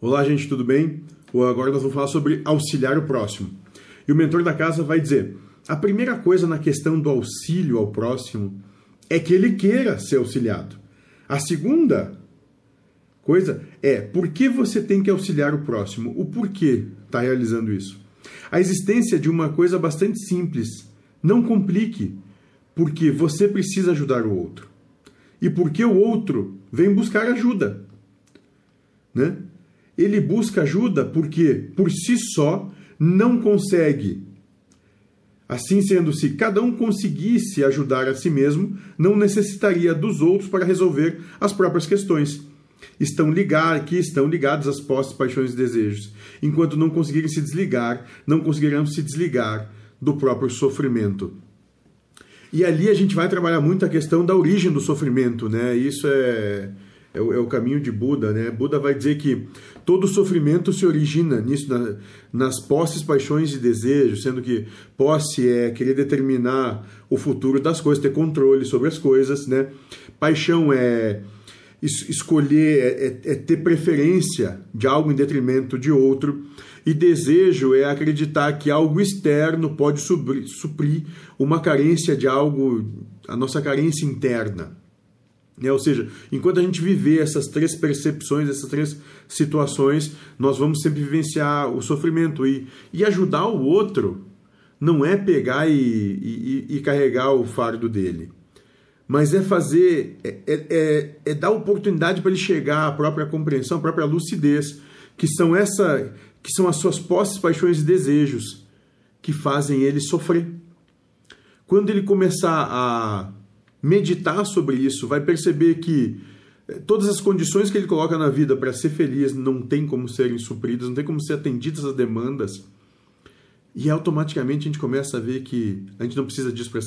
Olá, gente, tudo bem? Agora nós vamos falar sobre auxiliar o próximo. E o mentor da casa vai dizer: a primeira coisa na questão do auxílio ao próximo é que ele queira ser auxiliado. A segunda coisa é por que você tem que auxiliar o próximo? O porquê está realizando isso? A existência de uma coisa bastante simples. Não complique, porque você precisa ajudar o outro. E porque o outro vem buscar ajuda. Né? Ele busca ajuda porque, por si só, não consegue. Assim sendo, se cada um conseguisse ajudar a si mesmo, não necessitaria dos outros para resolver as próprias questões. Estão ligados, que estão ligados às posses, paixões e desejos. Enquanto não conseguirem se desligar, não conseguirão se desligar do próprio sofrimento. E ali a gente vai trabalhar muito a questão da origem do sofrimento, né? Isso é é o, é o, caminho de Buda, né? Buda vai dizer que todo sofrimento se origina nisso, na, nas posses, paixões e desejos, sendo que posse é querer determinar o futuro das coisas, ter controle sobre as coisas, né? Paixão é es, escolher, é, é, é ter preferência de algo em detrimento de outro. E desejo é acreditar que algo externo pode suprir, suprir uma carência de algo, a nossa carência interna. É, ou seja, enquanto a gente viver essas três percepções, essas três situações, nós vamos sempre vivenciar o sofrimento. E, e ajudar o outro não é pegar e, e, e carregar o fardo dele, mas é fazer, é, é, é, é dar oportunidade para ele chegar à própria compreensão, à própria lucidez, que são, essa, que são as suas posses, paixões e desejos que fazem ele sofrer. Quando ele começar a meditar sobre isso, vai perceber que eh, todas as condições que ele coloca na vida para ser feliz não tem como serem supridas, não tem como ser atendidas as demandas. E automaticamente a gente começa a ver que a gente não precisa disso para ser